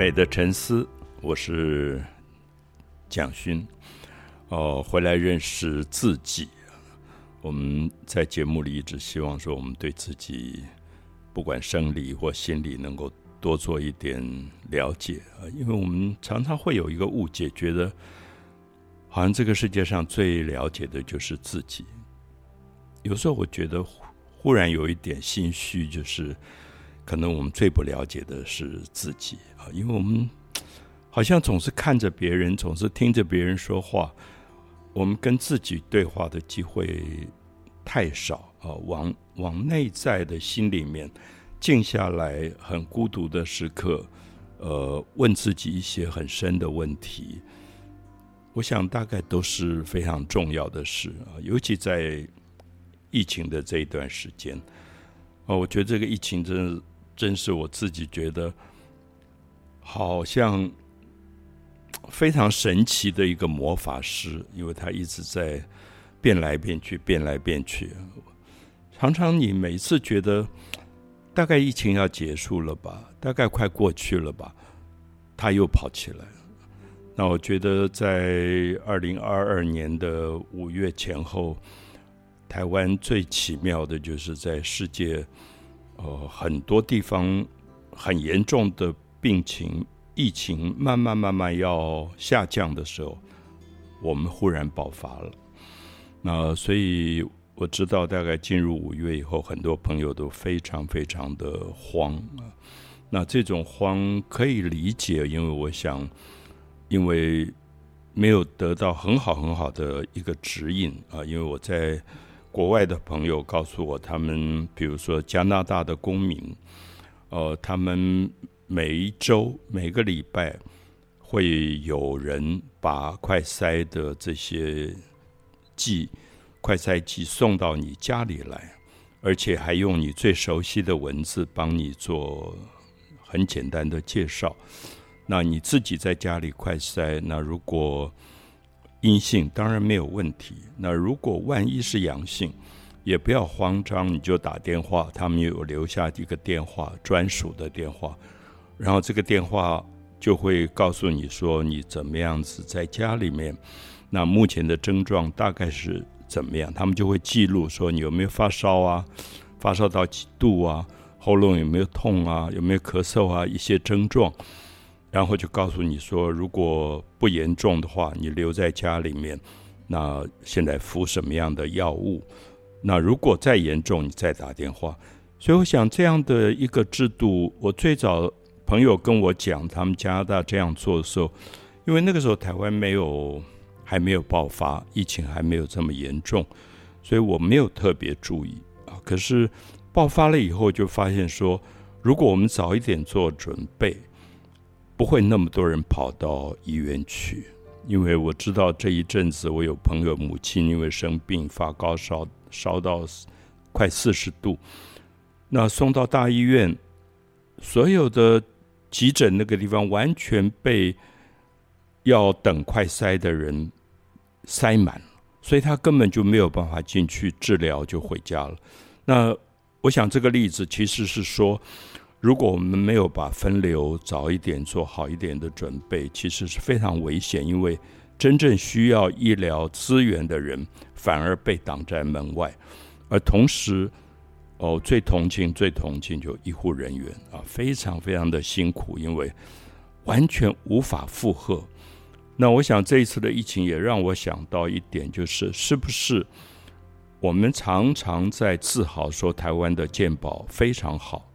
美的沉思，我是蒋勋。哦，回来认识自己。我们在节目里一直希望说，我们对自己不管生理或心理，能够多做一点了解啊。因为我们常常会有一个误解，觉得好像这个世界上最了解的就是自己。有时候我觉得忽然有一点心虚，就是可能我们最不了解的是自己啊，因为我们好像总是看着别人，总是听着别人说话。我们跟自己对话的机会太少啊！往往内在的心里面静下来，很孤独的时刻，呃，问自己一些很深的问题。我想大概都是非常重要的事啊，尤其在疫情的这一段时间啊，我觉得这个疫情真的真是我自己觉得好像。非常神奇的一个魔法师，因为他一直在变来变去，变来变去。常常你每次觉得大概疫情要结束了吧，大概快过去了吧，他又跑起来。那我觉得在二零二二年的五月前后，台湾最奇妙的就是在世界呃很多地方很严重的病情。疫情慢慢慢慢要下降的时候，我们忽然爆发了。那所以我知道，大概进入五月以后，很多朋友都非常非常的慌。那这种慌可以理解，因为我想，因为没有得到很好很好的一个指引啊。因为我在国外的朋友告诉我，他们比如说加拿大的公民，呃，他们。每一周、每个礼拜，会有人把快筛的这些剂、快筛剂送到你家里来，而且还用你最熟悉的文字帮你做很简单的介绍。那你自己在家里快筛，那如果阴性，当然没有问题。那如果万一是阳性，也不要慌张，你就打电话，他们有留下一个电话，专属的电话。然后这个电话就会告诉你说你怎么样子在家里面，那目前的症状大概是怎么样？他们就会记录说你有没有发烧啊，发烧到几度啊，喉咙有没有痛啊，有没有咳嗽啊，一些症状，然后就告诉你说，如果不严重的话，你留在家里面，那现在服什么样的药物？那如果再严重，你再打电话。所以我想这样的一个制度，我最早。朋友跟我讲，他们加拿大这样做的时候，因为那个时候台湾没有还没有爆发疫情，还没有这么严重，所以我没有特别注意啊。可是爆发了以后，就发现说，如果我们早一点做准备，不会那么多人跑到医院去。因为我知道这一阵子，我有朋友母亲因为生病发高烧，烧到快四十度，那送到大医院，所有的。急诊那个地方完全被要等快塞的人塞满，所以他根本就没有办法进去治疗，就回家了。那我想这个例子其实是说，如果我们没有把分流早一点做好一点的准备，其实是非常危险，因为真正需要医疗资源的人反而被挡在门外，而同时。哦，最同情、最同情就医护人员啊，非常非常的辛苦，因为完全无法负荷。那我想这一次的疫情也让我想到一点，就是是不是我们常常在自豪说台湾的健保非常好？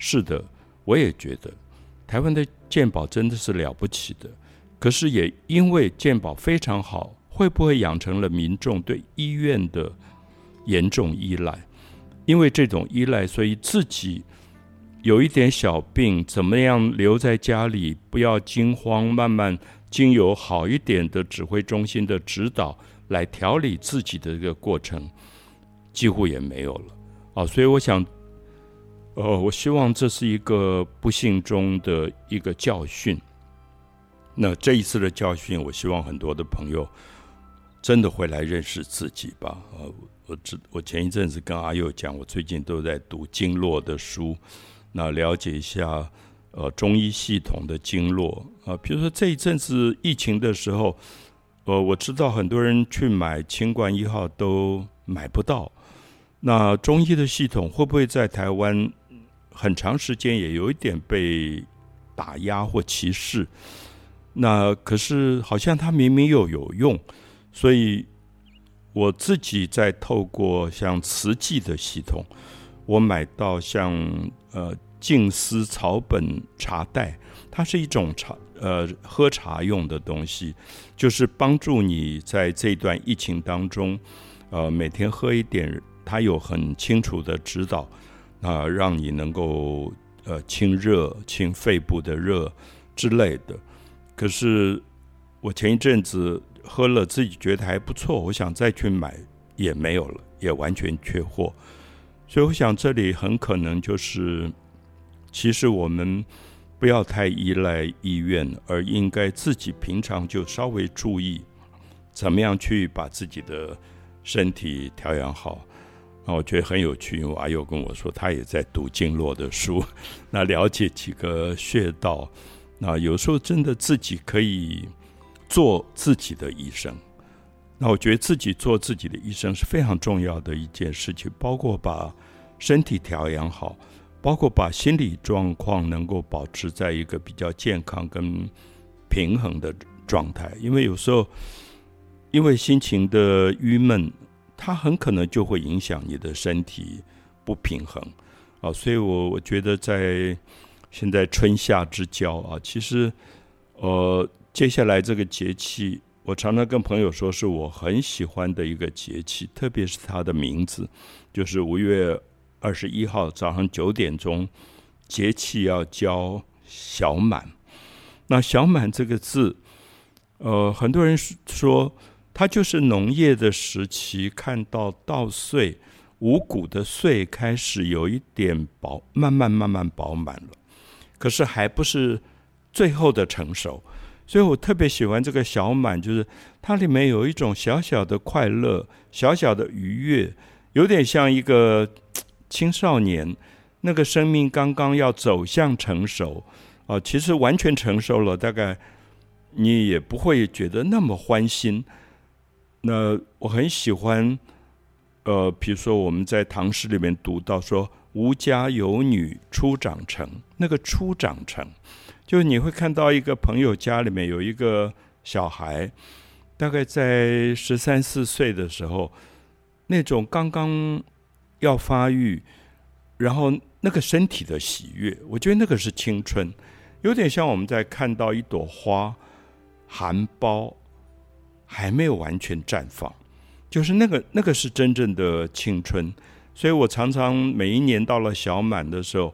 是的，我也觉得台湾的健保真的是了不起的。可是也因为健保非常好，会不会养成了民众对医院的严重依赖？因为这种依赖，所以自己有一点小病，怎么样留在家里，不要惊慌，慢慢经由好一点的指挥中心的指导来调理自己的这个过程，几乎也没有了啊。所以我想，呃，我希望这是一个不幸中的一个教训。那这一次的教训，我希望很多的朋友真的会来认识自己吧，呃。我知我前一阵子跟阿佑讲，我最近都在读经络的书，那了解一下呃中医系统的经络啊，比如说这一阵子疫情的时候，呃，我知道很多人去买清冠一号都买不到，那中医的系统会不会在台湾很长时间也有一点被打压或歧视？那可是好像它明明又有用，所以我自己在透过像慈济的系统，我买到像呃静思草本茶袋，它是一种茶呃喝茶用的东西，就是帮助你在这段疫情当中，呃每天喝一点，它有很清楚的指导啊，让你能够呃清热、清肺部的热之类的。可是我前一阵子喝了，自己觉得还不错，我想再去买也没有了，也完全缺货。所以我想这里很可能就是，其实我们不要太依赖医院，而应该自己平常就稍微注意，怎么样去把自己的身体调养好。那我觉得很有趣，因为阿佑跟我说，他也在读经络的书，那了解几个穴道。那有时候真的自己可以做自己的医生，那我觉得自己做自己的医生是非常重要的一件事情，包括把身体调养好，包括把心理状况能够保持在一个比较健康跟平衡的状态。因为有时候因为心情的郁闷，它很可能就会影响你的身体不平衡啊，所以我我觉得在。现在春夏之交啊，其实，呃，接下来这个节气，我常常跟朋友说，是我很喜欢的一个节气，特别是它的名字，就是五月二十一号早上九点钟，节气要交小满。那小满这个字，呃，很多人说它就是农业的时期，看到稻穗五谷的穗开始有一点饱，慢慢慢慢饱满了。可是还不是最后的成熟，所以我特别喜欢这个小满，就是它里面有一种小小的快乐、小小的愉悦，有点像一个青少年，那个生命刚刚要走向成熟啊，其实完全成熟了，大概你也不会觉得那么欢欣。那我很喜欢，呃，比如说我们在唐诗里面读到说。吾家有女初长成，那个初长成，就是你会看到一个朋友家里面有一个小孩，大概在十三四岁的时候，那种刚刚要发育，然后那个身体的喜悦，我觉得那个是青春，有点像我们在看到一朵花含苞还没有完全绽放，就是那个那个是真正的青春。所以我常常每一年到了小满的时候，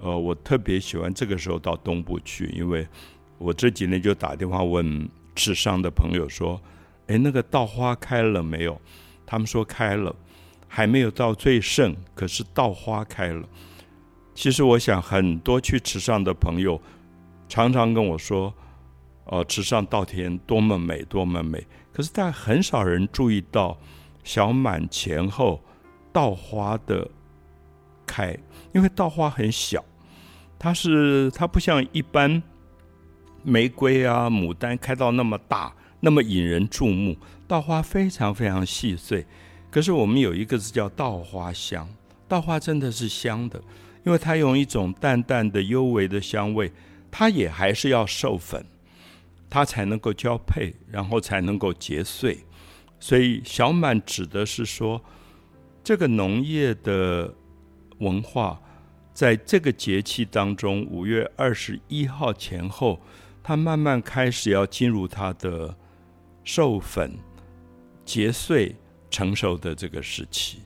呃，我特别喜欢这个时候到东部去，因为我这几年就打电话问池上的朋友说：“哎，那个稻花开了没有？”他们说开了，还没有到最盛，可是稻花开了。其实我想，很多去池上的朋友常常跟我说：“哦，池上稻田多么美，多么美。”可是，但很少人注意到小满前后。稻花的开，因为稻花很小，它是它不像一般玫瑰啊、牡丹开到那么大，那么引人注目。稻花非常非常细碎，可是我们有一个字叫稻花香，稻花真的是香的，因为它用一种淡淡的、幽微的香味，它也还是要授粉，它才能够交配，然后才能够结穗。所以小满指的是说。这个农业的文化，在这个节气当中，五月二十一号前后，它慢慢开始要进入它的授粉、结穗、成熟的这个时期。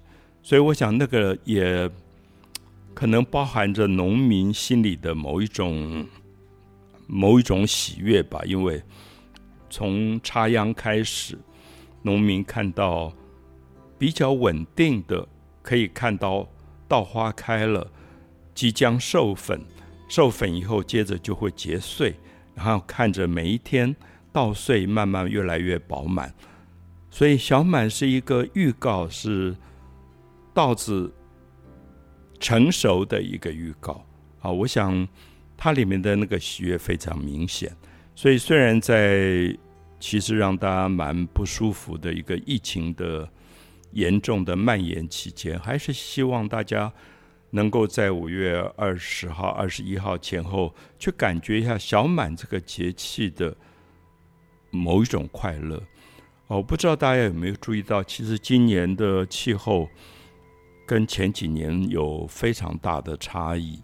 所以，我想那个也可能包含着农民心里的某一种、某一种喜悦吧。因为从插秧开始，农民看到。比较稳定的，可以看到稻花开了，即将授粉，授粉以后接着就会结穗，然后看着每一天稻穗慢慢越来越饱满，所以小满是一个预告，是稻子成熟的一个预告啊。我想它里面的那个喜悦非常明显。所以虽然在其实让大家蛮不舒服的一个疫情的严重的蔓延期间，还是希望大家能够在五月二十号、二十一号前后去感觉一下小满这个节气的某一种快乐。我不知道大家有没有注意到，其实今年的气候跟前几年有非常大的差异。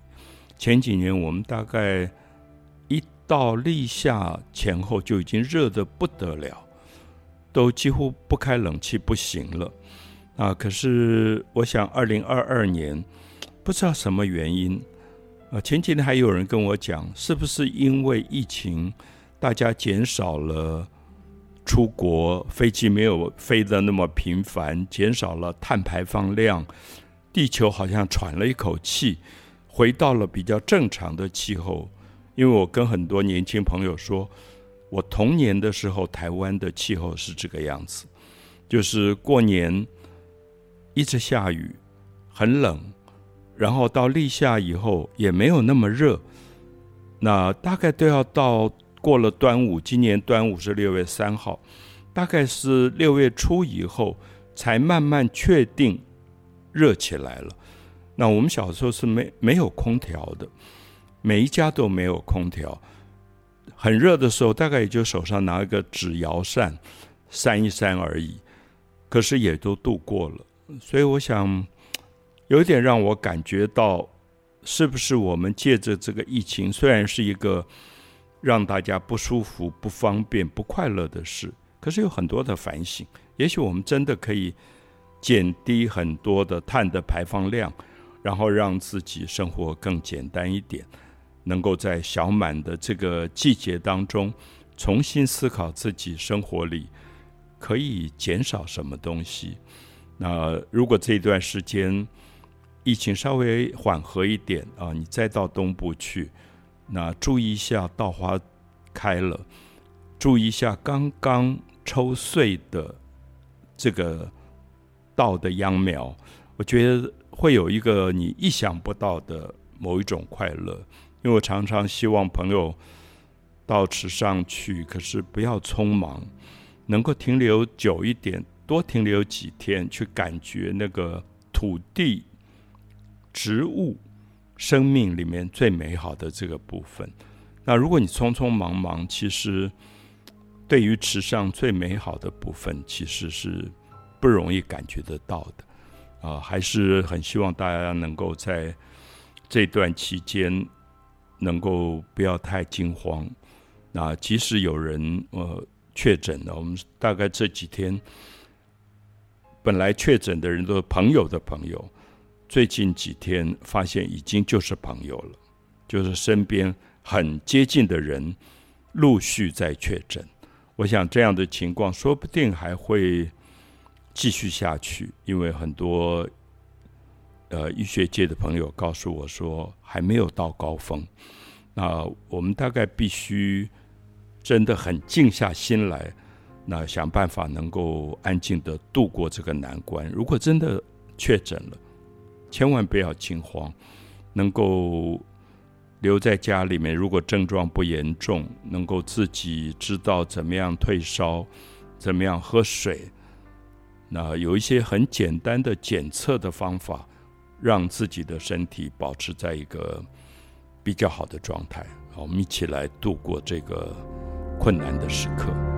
前几年我们大概一到立夏前后就已经热得不得了，都几乎不开冷气不行了啊！可是我想，二零二二年不知道什么原因啊，前几天还有人跟我讲，是不是因为疫情，大家减少了。出国飞机没有飞得那么频繁，减少了碳排放量，地球好像喘了一口气，回到了比较正常的气候。因为我跟很多年轻朋友说，我童年的时候台湾的气候是这个样子，就是过年一直下雨，很冷，然后到立夏以后也没有那么热，那大概都要到。过了端午，今年端午是六月三号，大概是六月初以后才慢慢确定热起来了。那我们小时候是没没有空调的，每一家都没有空调。很热的时候，大概也就手上拿一个纸摇扇扇一扇而已，可是也都度过了。所以我想，有点让我感觉到，是不是我们借着这个疫情，虽然是一个。让大家不舒服、不方便、不快乐的事，可是有很多的反省。也许我们真的可以减低很多的碳的排放量，然后让自己生活更简单一点，能够在小满的这个季节当中，重新思考自己生活里可以减少什么东西。那如果这段时间疫情稍微缓和一点啊，你再到东部去。那注意一下，稻花开了；注意一下，刚刚抽穗的这个稻的秧苗，我觉得会有一个你意想不到的某一种快乐。因为我常常希望朋友到池上去，可是不要匆忙，能够停留久一点，多停留几天，去感觉那个土地、植物。生命里面最美好的这个部分，那如果你匆匆忙忙，其实对于池上最美好的部分，其实是不容易感觉得到的啊。还是很希望大家能够在这段期间能够不要太惊慌。那即使有人呃确诊了，我们大概这几天本来确诊的人都是朋友的朋友。最近几天发现已经就是朋友了，就是身边很接近的人陆续在确诊。我想这样的情况说不定还会继续下去，因为很多呃医学界的朋友告诉我说还没有到高峰。那我们大概必须真的很静下心来，那想办法能够安静的度过这个难关。如果真的确诊了，千万不要惊慌，能够留在家里面。如果症状不严重，能够自己知道怎么样退烧，怎么样喝水。那有一些很简单的检测的方法，让自己的身体保持在一个比较好的状态。好，我们一起来度过这个困难的时刻。